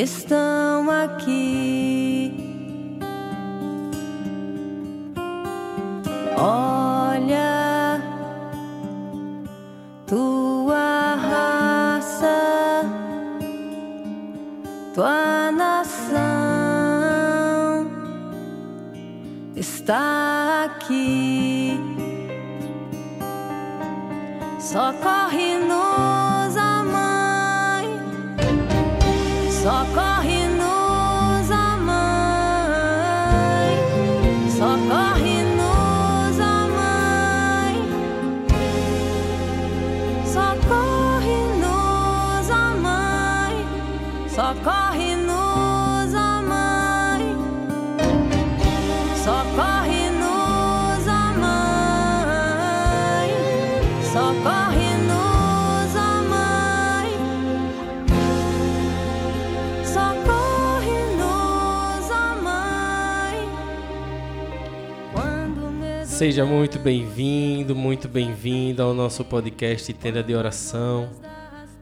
It's the Seja muito bem-vindo, muito bem-vinda ao nosso podcast Tenda de Oração.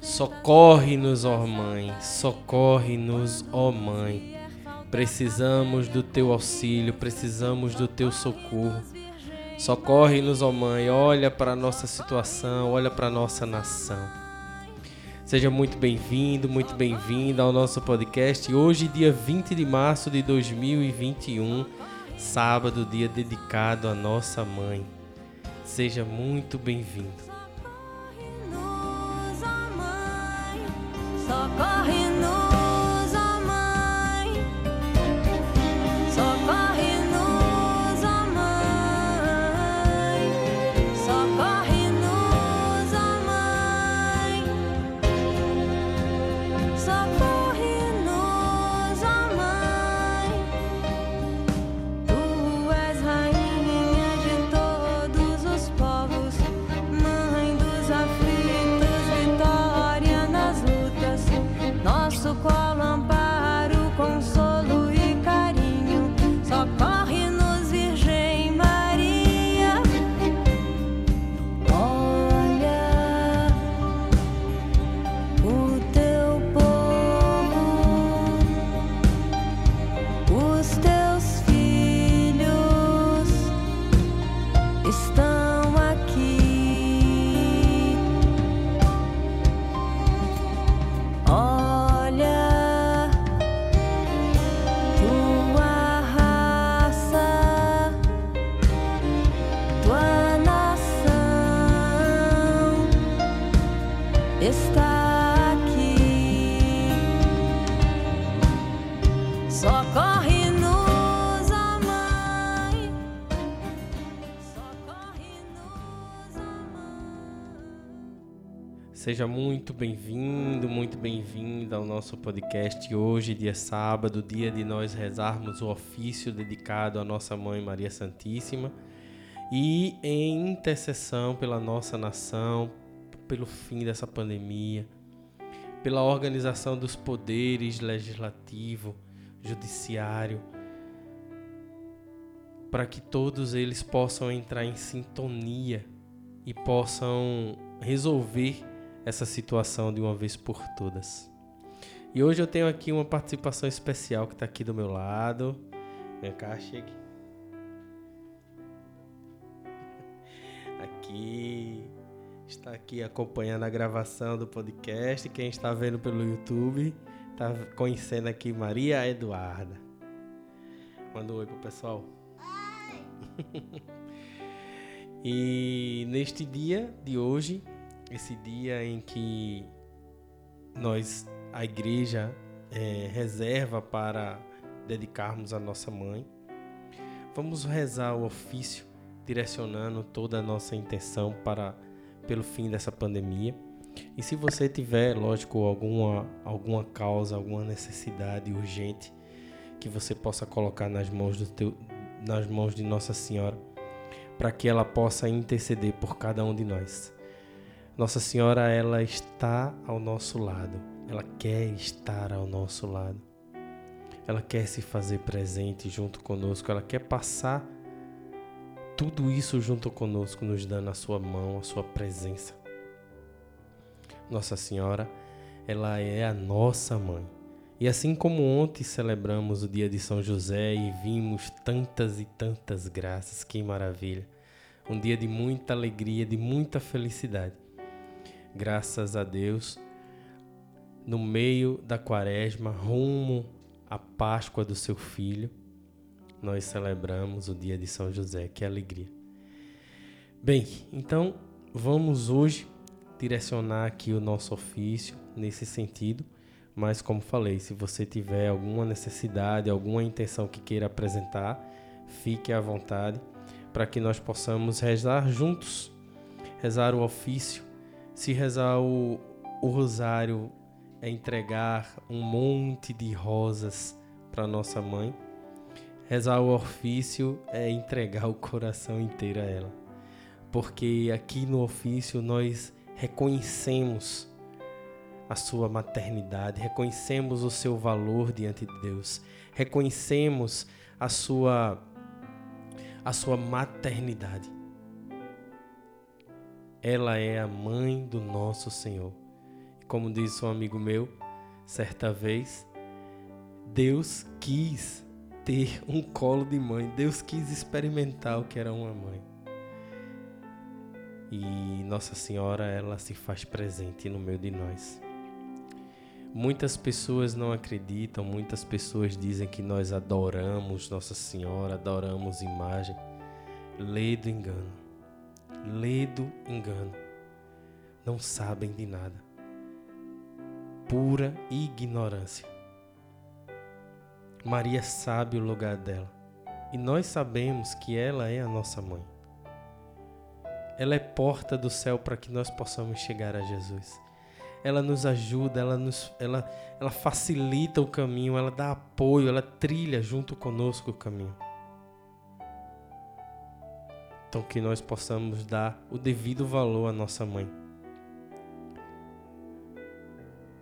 Socorre-nos, ó Mãe, socorre-nos, ó Mãe. Precisamos do teu auxílio, precisamos do teu socorro. Socorre-nos, ó Mãe, olha para a nossa situação, olha para a nossa nação. Seja muito bem-vindo, muito bem-vinda ao nosso podcast. Hoje, dia 20 de março de 2021, sábado, dia dedicado à nossa mãe. Seja muito bem-vindo. Socorre-nos, mãe. Socorre-nos, nosso coração. Seja muito bem-vindo, muito bem-vinda ao nosso podcast hoje, dia sábado, dia de nós rezarmos o ofício dedicado à nossa mãe Maria Santíssima. E em intercessão pela nossa nação, pelo fim dessa pandemia, pela organização dos poderes legislativo, judiciário, para que todos eles possam entrar em sintonia e possam resolver essa situação de uma vez por todas. E hoje eu tenho aqui uma participação especial que está aqui do meu lado. Vem cá, chegue. Aqui está aqui acompanhando a gravação do podcast. Quem está vendo pelo YouTube está conhecendo aqui Maria Eduarda. Manda um oi pro pessoal. e neste dia de hoje, esse dia em que nós, a igreja, eh, reserva para dedicarmos a nossa mãe, vamos rezar o ofício direcionando toda a nossa intenção para pelo fim dessa pandemia. E se você tiver, lógico, alguma alguma causa, alguma necessidade urgente que você possa colocar nas mãos do teu nas mãos de Nossa Senhora, para que ela possa interceder por cada um de nós. Nossa Senhora, ela está ao nosso lado. Ela quer estar ao nosso lado. Ela quer se fazer presente junto conosco. Ela quer passar tudo isso junto conosco, nos dando a sua mão, a sua presença. Nossa Senhora, ela é a nossa mãe. E assim como ontem celebramos o dia de São José e vimos tantas e tantas graças, que maravilha! Um dia de muita alegria, de muita felicidade. Graças a Deus, no meio da quaresma, rumo à Páscoa do seu filho, nós celebramos o dia de São José. Que alegria! Bem, então vamos hoje direcionar aqui o nosso ofício nesse sentido, mas como falei, se você tiver alguma necessidade, alguma intenção que queira apresentar, fique à vontade para que nós possamos rezar juntos, rezar o ofício. Se rezar o, o rosário é entregar um monte de rosas para nossa mãe. Rezar o ofício é entregar o coração inteiro a ela. Porque aqui no ofício nós reconhecemos a sua maternidade, reconhecemos o seu valor diante de Deus, reconhecemos a sua a sua maternidade. Ela é a mãe do nosso Senhor. E como disse um amigo meu, certa vez, Deus quis ter um colo de mãe. Deus quis experimentar o que era uma mãe. E Nossa Senhora, ela se faz presente no meio de nós. Muitas pessoas não acreditam, muitas pessoas dizem que nós adoramos Nossa Senhora, adoramos imagem. Ledo engano. Ledo engano. Não sabem de nada. Pura ignorância. Maria sabe o lugar dela. E nós sabemos que ela é a nossa mãe. Ela é porta do céu para que nós possamos chegar a Jesus ela nos ajuda, ela, nos, ela, ela facilita o caminho, ela dá apoio, ela trilha junto conosco o caminho. Que nós possamos dar o devido valor à nossa mãe,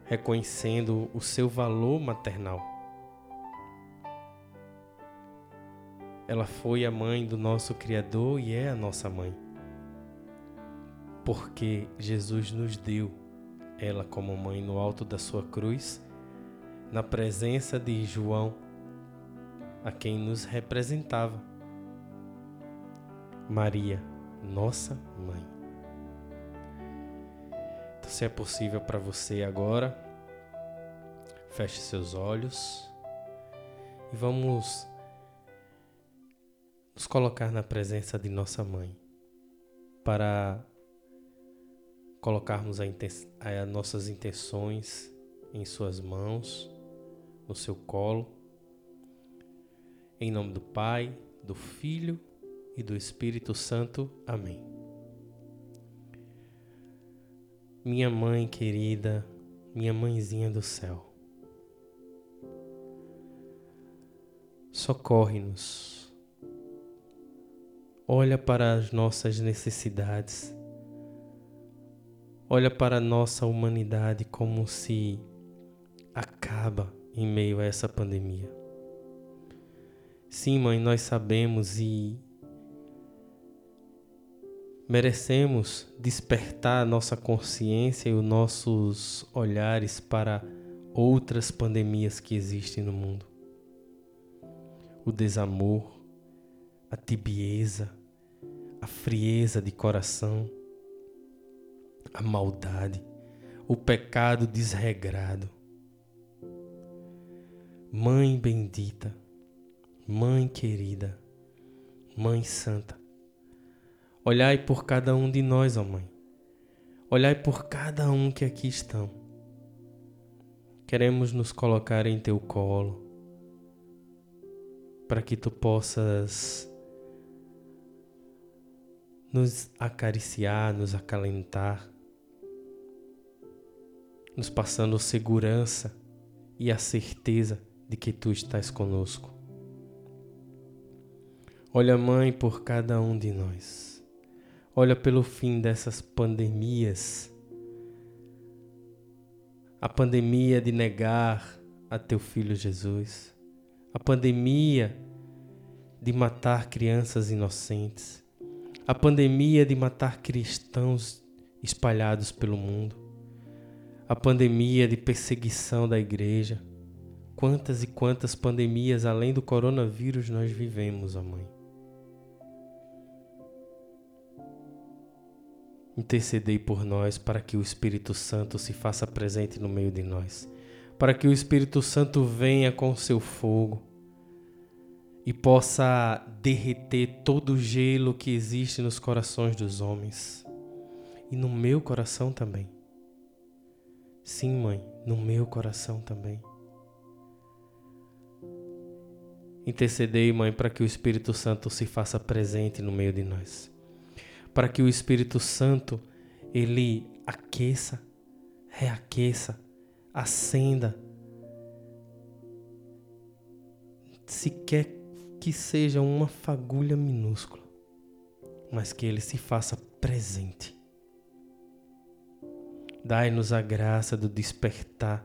reconhecendo o seu valor maternal. Ela foi a mãe do nosso Criador e é a nossa mãe. Porque Jesus nos deu ela como mãe no alto da sua cruz, na presença de João, a quem nos representava. Maria, nossa mãe. Então, se é possível para você agora, feche seus olhos e vamos nos colocar na presença de nossa mãe para colocarmos a a nossas intenções em Suas mãos, no seu colo. Em nome do Pai, do Filho e do Espírito Santo. Amém. Minha mãe querida, minha mãezinha do céu, socorre-nos. Olha para as nossas necessidades olha para a nossa humanidade como se acaba em meio a essa pandemia. Sim, mãe, nós sabemos e merecemos despertar nossa consciência e os nossos olhares para outras pandemias que existem no mundo. O desamor, a tibieza, a frieza de coração, a maldade, o pecado desregrado. Mãe bendita, Mãe querida, Mãe santa, olhai por cada um de nós, ó Mãe. Olhai por cada um que aqui estão. Queremos nos colocar em teu colo para que tu possas nos acariciar, nos acalentar nos passando segurança e a certeza de que tu estás conosco. Olha, Mãe, por cada um de nós. Olha pelo fim dessas pandemias. A pandemia de negar a teu filho Jesus. A pandemia de matar crianças inocentes. A pandemia de matar cristãos espalhados pelo mundo a pandemia de perseguição da igreja, quantas e quantas pandemias além do coronavírus nós vivemos, ó Mãe. Intercedei por nós para que o Espírito Santo se faça presente no meio de nós, para que o Espírito Santo venha com seu fogo e possa derreter todo o gelo que existe nos corações dos homens e no meu coração também. Sim, mãe, no meu coração também. Intercedei, mãe, para que o Espírito Santo se faça presente no meio de nós. Para que o Espírito Santo ele aqueça, reaqueça, acenda. Se quer que seja uma fagulha minúscula, mas que ele se faça presente Dai-nos a graça do despertar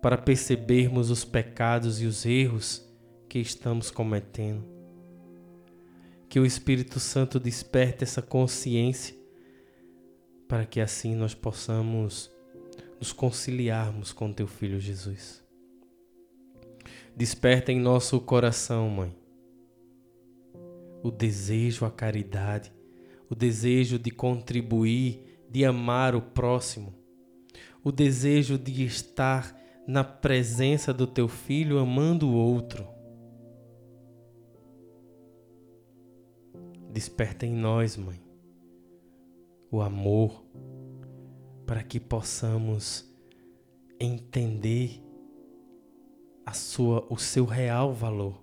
para percebermos os pecados e os erros que estamos cometendo. Que o Espírito Santo desperte essa consciência para que assim nós possamos nos conciliarmos com teu filho Jesus. Desperta em nosso coração, mãe, o desejo à caridade, o desejo de contribuir, de amar o próximo, o desejo de estar na presença do teu filho amando o outro. Desperta em nós, mãe, o amor para que possamos entender a sua, o seu real valor.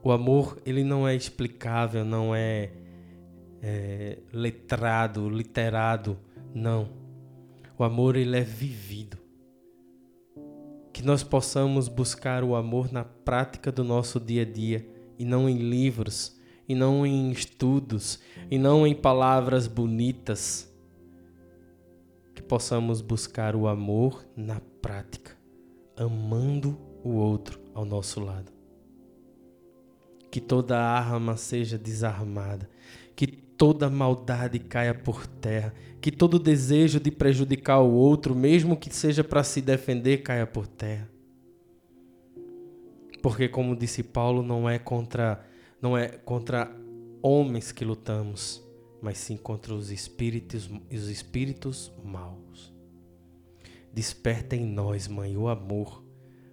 O amor, ele não é explicável, não é, é letrado, literado, não. O amor ele é vivido. Que nós possamos buscar o amor na prática do nosso dia a dia e não em livros, e não em estudos, e não em palavras bonitas. Que possamos buscar o amor na prática, amando o outro ao nosso lado. Que toda arma seja desarmada, que toda maldade caia por terra, que todo desejo de prejudicar o outro, mesmo que seja para se defender, caia por terra. Porque como disse Paulo, não é contra não é contra homens que lutamos, mas sim contra os espíritos os espíritos maus. Desperta em nós, mãe, o amor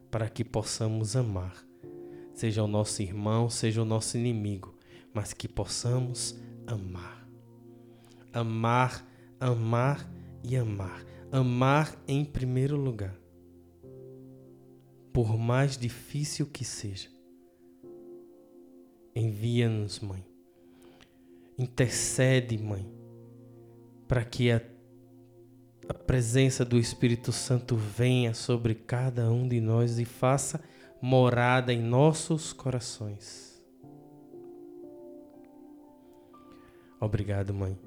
para que possamos amar, seja o nosso irmão, seja o nosso inimigo, mas que possamos amar. Amar, amar e amar. Amar em primeiro lugar. Por mais difícil que seja. Envia-nos, Mãe. Intercede, Mãe, para que a, a presença do Espírito Santo venha sobre cada um de nós e faça morada em nossos corações Obrigado, mãe.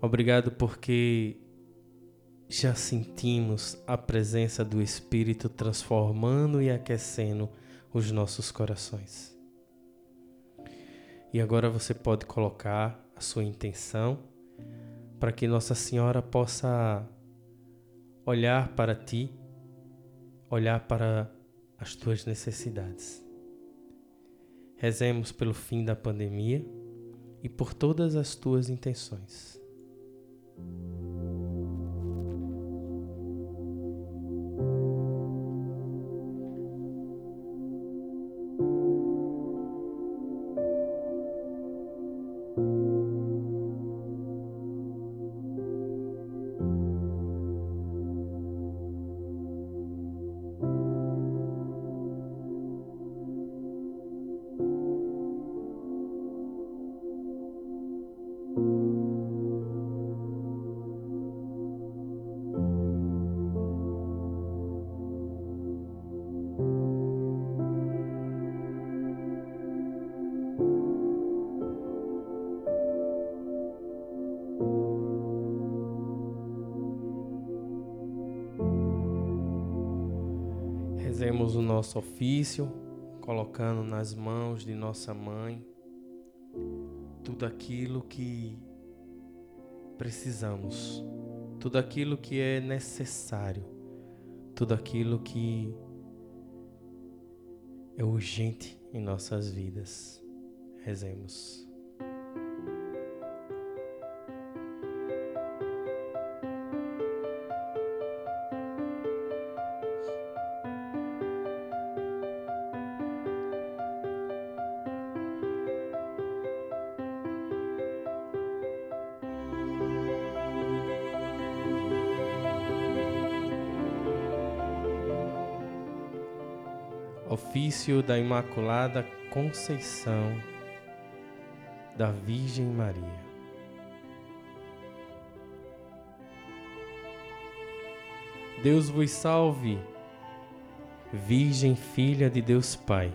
Obrigado porque já sentimos a presença do Espírito transformando e aquecendo os nossos corações. E agora você pode colocar a sua intenção para que Nossa Senhora possa olhar para ti, olhar para as tuas necessidades. Rezemos pelo fim da pandemia e por todas as tuas intenções. Nosso ofício, colocando nas mãos de nossa mãe tudo aquilo que precisamos, tudo aquilo que é necessário, tudo aquilo que é urgente em nossas vidas. Rezemos. Ofício da Imaculada Conceição da Virgem Maria. Deus vos salve, Virgem Filha de Deus Pai.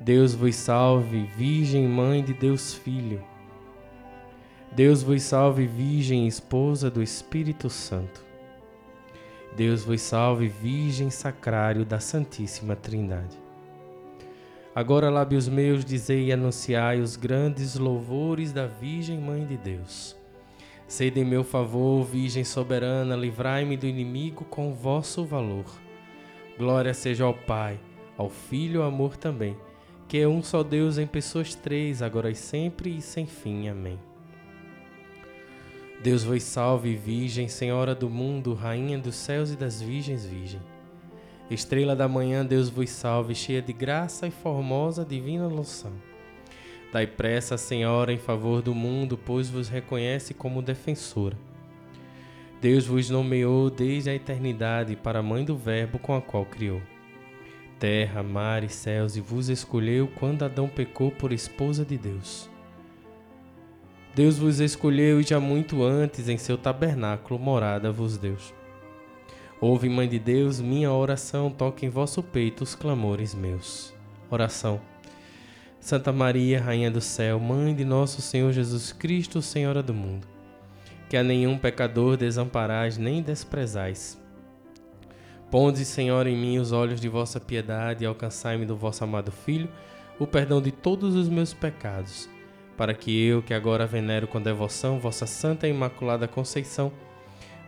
Deus vos salve, Virgem Mãe de Deus Filho. Deus vos salve, Virgem Esposa do Espírito Santo. Deus vos salve, Virgem Sacrário da Santíssima Trindade. Agora, lábios meus, dizei e anunciai os grandes louvores da Virgem Mãe de Deus. Sede em meu favor, Virgem soberana, livrai-me do inimigo com vosso valor. Glória seja ao Pai, ao Filho e ao amor também, que é um só Deus em pessoas três, agora e sempre e sem fim. Amém. Deus vos salve, Virgem, Senhora do mundo, Rainha dos céus e das virgens, Virgem. Estrela da manhã, Deus vos salve, cheia de graça e formosa divina loção. Dai pressa, Senhora, em favor do mundo, pois vos reconhece como defensora. Deus vos nomeou desde a eternidade para a mãe do Verbo com a qual criou. Terra, mar e céus, e vos escolheu quando Adão pecou por esposa de Deus. Deus vos escolheu e já muito antes em seu tabernáculo morada vos deu. Ouve, Mãe de Deus, minha oração, toque em vosso peito os clamores meus. Oração. Santa Maria, Rainha do Céu, Mãe de nosso Senhor Jesus Cristo, Senhora do mundo, que a nenhum pecador desamparais nem desprezais. Ponde, Senhor, em mim os olhos de vossa piedade e alcançai-me do vosso amado Filho o perdão de todos os meus pecados para que eu, que agora venero com devoção vossa Santa e Imaculada Conceição,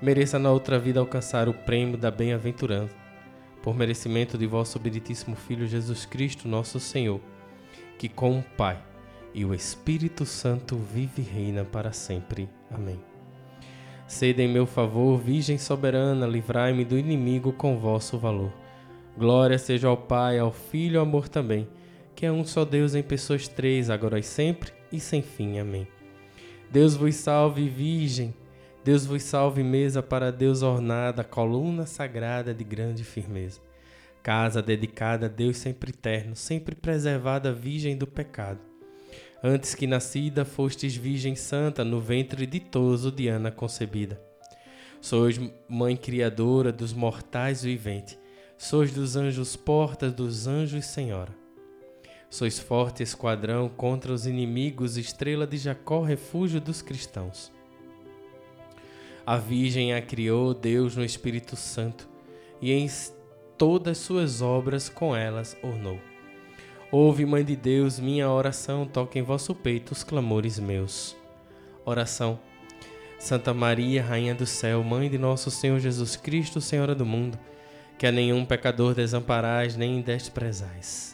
mereça na outra vida alcançar o prêmio da bem-aventurança, por merecimento de vosso obeditíssimo Filho Jesus Cristo, nosso Senhor, que com o Pai e o Espírito Santo vive e reina para sempre. Amém. Sede em meu favor, Virgem soberana, livrai-me do inimigo com vosso valor. Glória seja ao Pai, ao Filho e ao amor também, que é um só Deus em pessoas três, agora e sempre e sem fim. Amém. Deus vos salve, Virgem. Deus vos salve, mesa para Deus ornada, coluna sagrada de grande firmeza. Casa dedicada a Deus sempre eterno, sempre preservada, virgem do pecado. Antes que nascida, fostes Virgem Santa, no ventre ditoso de Ana concebida. Sois Mãe Criadora dos mortais viventes, sois dos anjos portas, dos anjos Senhora. Sois forte esquadrão contra os inimigos, estrela de Jacó, refúgio dos cristãos. A Virgem a criou Deus no Espírito Santo, e em todas suas obras com elas ornou. Ouve, Mãe de Deus, minha oração, toque em vosso peito os clamores meus. Oração. Santa Maria, Rainha do Céu, Mãe de nosso Senhor Jesus Cristo, Senhora do mundo, que a nenhum pecador desamparais nem desprezais.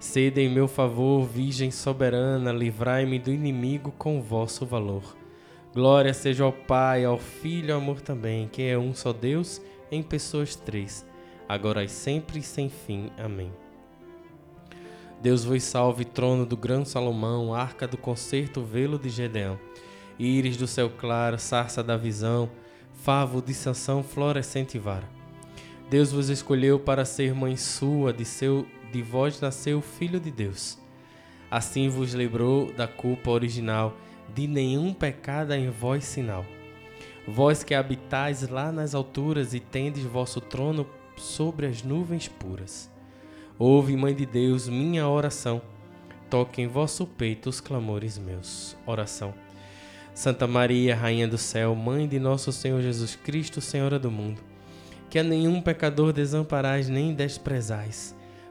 Sede em meu favor, Virgem soberana, livrai-me do inimigo com vosso valor. Glória seja ao Pai, ao Filho e ao amor também, que é um só Deus, em pessoas três, agora e sempre e sem fim. Amém. Deus vos salve, trono do grão Salomão, arca do concerto, velo de Gedeão, íris do céu claro, sarça da visão, favo de Sansão, florescente vara. Deus vos escolheu para ser mãe sua, de seu de vós nasceu o Filho de Deus. Assim vos lembrou da culpa original, de nenhum pecado em vós sinal. Vós que habitais lá nas alturas e tendes vosso trono sobre as nuvens puras. Ouve, Mãe de Deus, minha oração. Toque em vosso peito os clamores meus. Oração. Santa Maria, Rainha do Céu, Mãe de nosso Senhor Jesus Cristo, Senhora do mundo, que a nenhum pecador desamparais nem desprezais.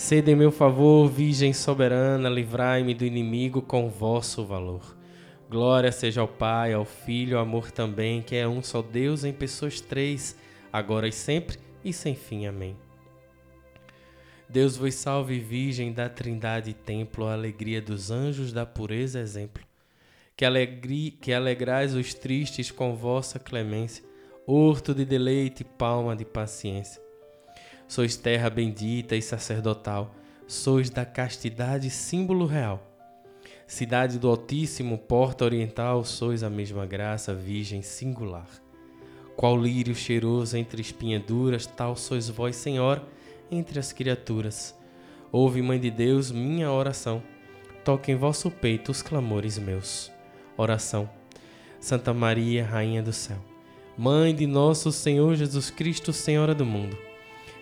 Sede em meu favor, Virgem soberana, livrai-me do inimigo com vosso valor. Glória seja ao Pai, ao Filho, ao amor também, que é um só Deus em pessoas três, agora e sempre e sem fim. Amém. Deus vos salve, Virgem da Trindade Templo, a alegria dos anjos, da pureza exemplo. Que, alegri, que alegrais os tristes com vossa clemência, horto de deleite, palma de paciência. Sois terra bendita e sacerdotal, sois da castidade símbolo real. Cidade do Altíssimo, porta oriental, sois a mesma graça, virgem singular. Qual lírio cheiroso entre espinhaduras, tal sois vós, Senhor, entre as criaturas. Ouve, Mãe de Deus, minha oração. Toque em vosso peito os clamores meus. Oração. Santa Maria, Rainha do céu, Mãe de nosso Senhor Jesus Cristo, Senhora do mundo,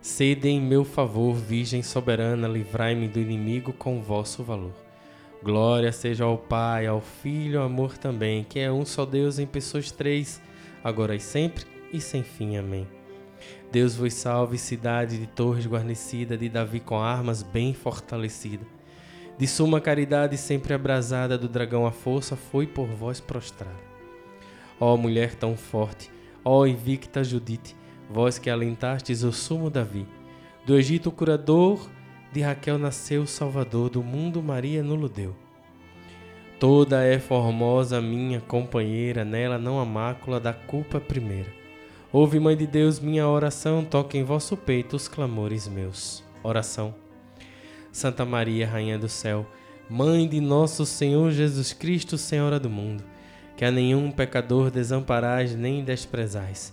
Sede em meu favor, Virgem soberana, livrai-me do inimigo com vosso valor. Glória seja ao Pai, ao Filho, ao amor também, que é um só Deus em pessoas três agora e sempre e sem fim. Amém. Deus vos salve, cidade de torres guarnecida, de Davi com armas bem fortalecida. De suma caridade sempre abrasada, do dragão a força foi por vós prostrada. Ó mulher tão forte, ó invicta Judite, vós que alentastes o sumo Davi. Do Egito o curador, de Raquel nasceu o Salvador, do mundo Maria nulo deu. Toda é formosa minha companheira, nela não há mácula da culpa primeira. Ouve, Mãe de Deus, minha oração, toque em vosso peito os clamores meus. Oração. Santa Maria, Rainha do céu, Mãe de nosso Senhor Jesus Cristo, Senhora do mundo, que a nenhum pecador desamparais nem desprezais.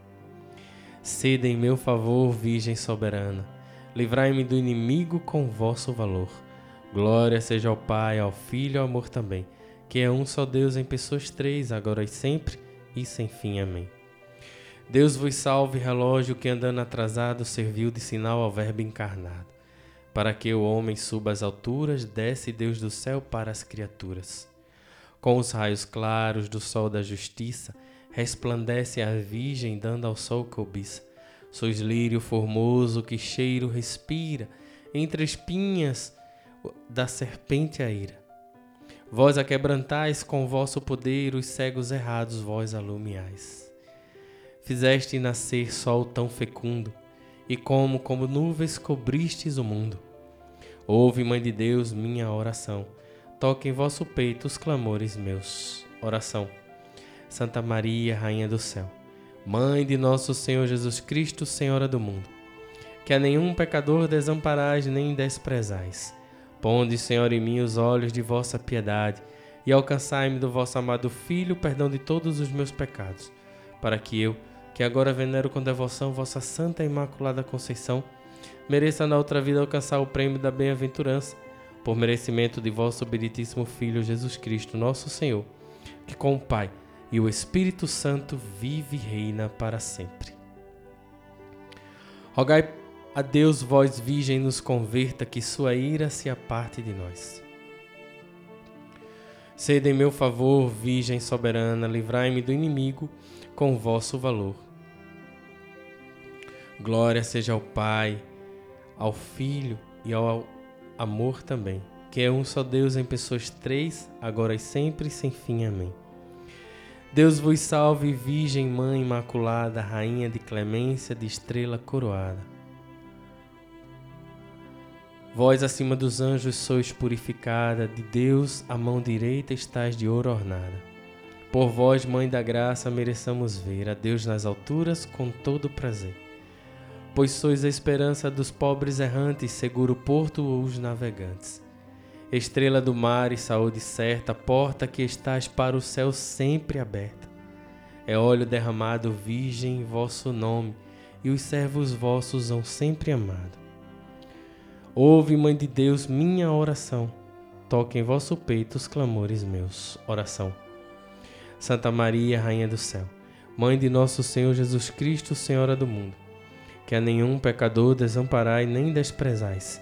Sede em meu favor, Virgem soberana, livrai-me do inimigo com vosso valor. Glória seja ao Pai, ao Filho e ao amor também que é um só Deus em pessoas três, agora e sempre e sem fim. Amém. Deus vos salve, relógio que andando atrasado serviu de sinal ao Verbo encarnado. Para que o homem suba às alturas, desce Deus do céu para as criaturas. Com os raios claros do sol da justiça, resplandece a Virgem, dando ao sol cobiça. Sois lírio formoso que cheiro respira, entre espinhas da serpente a ira. Vós a quebrantais com vosso poder os cegos errados, vós alumiais. Fizeste nascer sol tão fecundo, e como como nuvens cobristes o mundo. Ouve, Mãe de Deus, minha oração. Toque em vosso peito os clamores meus. Oração. Santa Maria, Rainha do céu, Mãe de nosso Senhor Jesus Cristo, Senhora do mundo, que a nenhum pecador desamparais nem desprezais. Ponde, Senhor, em mim os olhos de vossa piedade e alcançai-me do vosso amado Filho o perdão de todos os meus pecados, para que eu, que agora venero com devoção vossa Santa Imaculada Conceição, mereça na outra vida alcançar o prêmio da bem-aventurança, por merecimento de vosso obeditíssimo Filho Jesus Cristo, nosso Senhor, que com o Pai e o Espírito Santo vive e reina para sempre. Rogai a Deus, vós virgem, nos converta, que sua ira se aparte de nós. Sede em meu favor, Virgem soberana, livrai-me do inimigo com vosso valor. Glória seja ao Pai, ao Filho e ao amor também, que é um só Deus em pessoas três, agora e sempre, sem fim. Amém. Deus vos salve, Virgem Mãe Imaculada, Rainha de clemência, de estrela coroada. Vós acima dos anjos sois purificada, de Deus a mão direita estais de ouro ornada. Por vós, Mãe da Graça, mereçamos ver a Deus nas alturas com todo prazer. Pois sois a esperança dos pobres errantes, seguro porto os navegantes. Estrela do mar e saúde certa, porta que estás para o céu sempre aberta. É óleo derramado, virgem, vosso nome, e os servos vossos hão sempre amado. Ouve, Mãe de Deus, minha oração. Toque em vosso peito os clamores meus. Oração. Santa Maria, Rainha do Céu, Mãe de nosso Senhor Jesus Cristo, Senhora do mundo, que a nenhum pecador desamparai nem desprezais.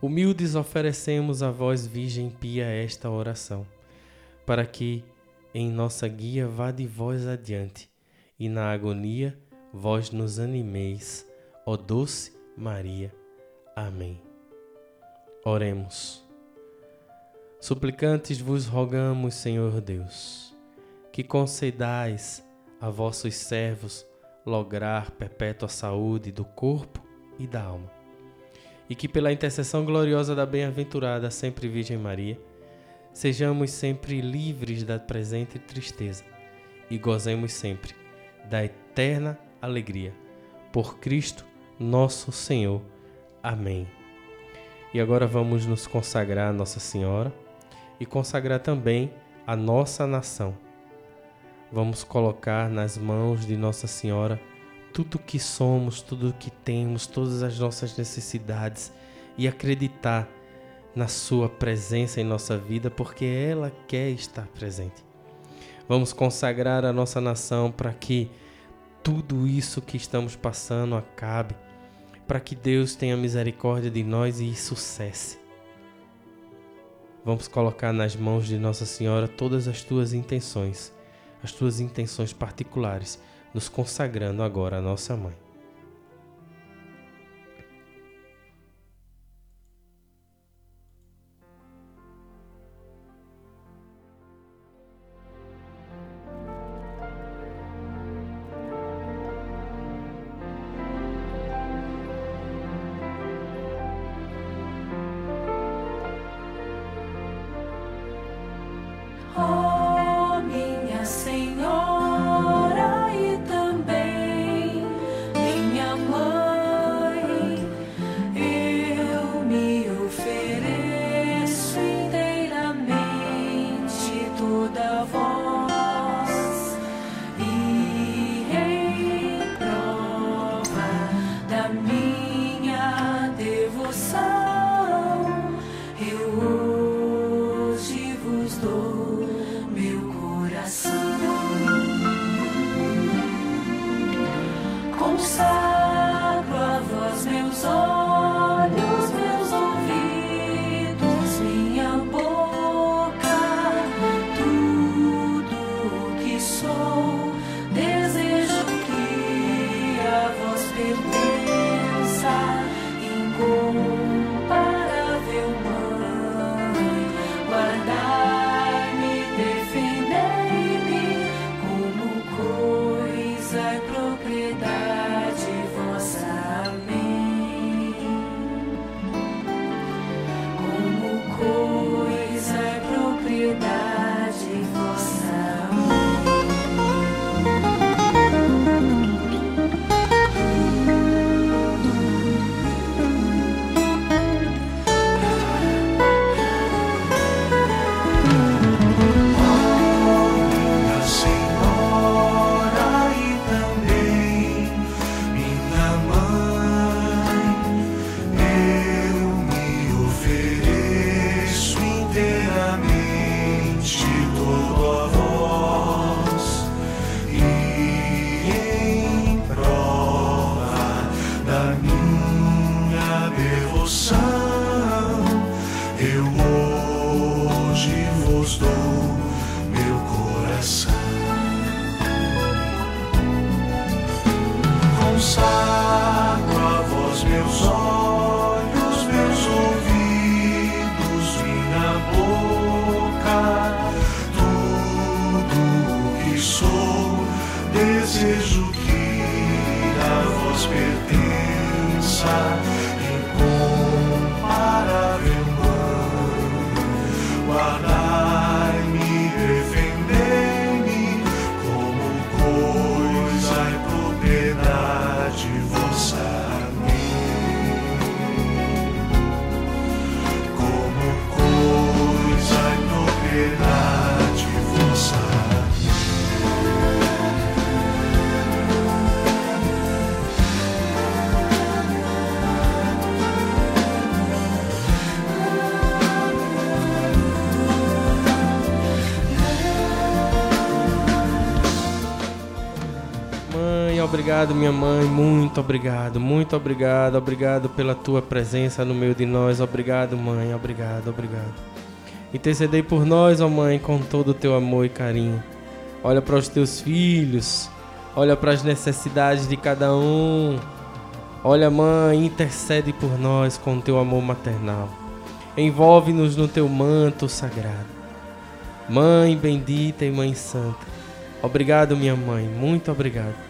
Humildes oferecemos a vós, Virgem Pia, esta oração, para que em nossa guia vá de vós adiante, e na agonia vós nos animeis, ó doce Maria. Amém. Oremos. Suplicantes vos rogamos, Senhor Deus, que concedais a vossos servos lograr perpétua saúde do corpo e da alma. E que pela intercessão gloriosa da bem-aventurada sempre Virgem Maria, sejamos sempre livres da presente tristeza e gozemos sempre da eterna alegria. Por Cristo nosso Senhor. Amém. E agora vamos nos consagrar a Nossa Senhora e consagrar também a nossa nação vamos colocar nas mãos de Nossa Senhora tudo que somos, tudo que temos, todas as nossas necessidades e acreditar na Sua presença em nossa vida, porque ela quer estar presente. Vamos consagrar a nossa nação para que tudo isso que estamos passando acabe, para que Deus tenha misericórdia de nós e isso cesse. Vamos colocar nas mãos de Nossa Senhora todas as tuas intenções as tuas intenções particulares, nos consagrando agora a nossa mãe. Consagro a vós meus olhos, Mãe, obrigado, minha mãe, muito obrigado, muito obrigado, obrigado pela tua presença no meio de nós, obrigado, mãe, obrigado, obrigado. Intercedei por nós, ó mãe, com todo o teu amor e carinho. Olha para os teus filhos, olha para as necessidades de cada um. Olha, mãe, intercede por nós com teu amor maternal. Envolve-nos no teu manto sagrado. Mãe bendita e Mãe santa. Obrigado, minha mãe, muito obrigado.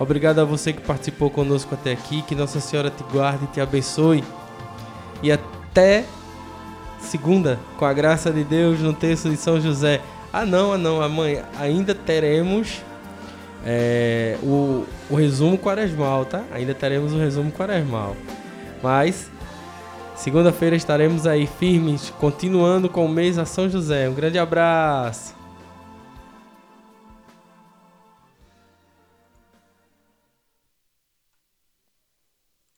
Obrigado a você que participou conosco até aqui. Que Nossa Senhora te guarde e te abençoe. E até segunda, com a graça de Deus, no texto de São José. Ah, não, ah, não, mãe, ainda teremos é, o, o resumo quaresmal, tá? Ainda teremos o resumo quaresmal. Mas segunda-feira estaremos aí firmes, continuando com o mês a São José. Um grande abraço.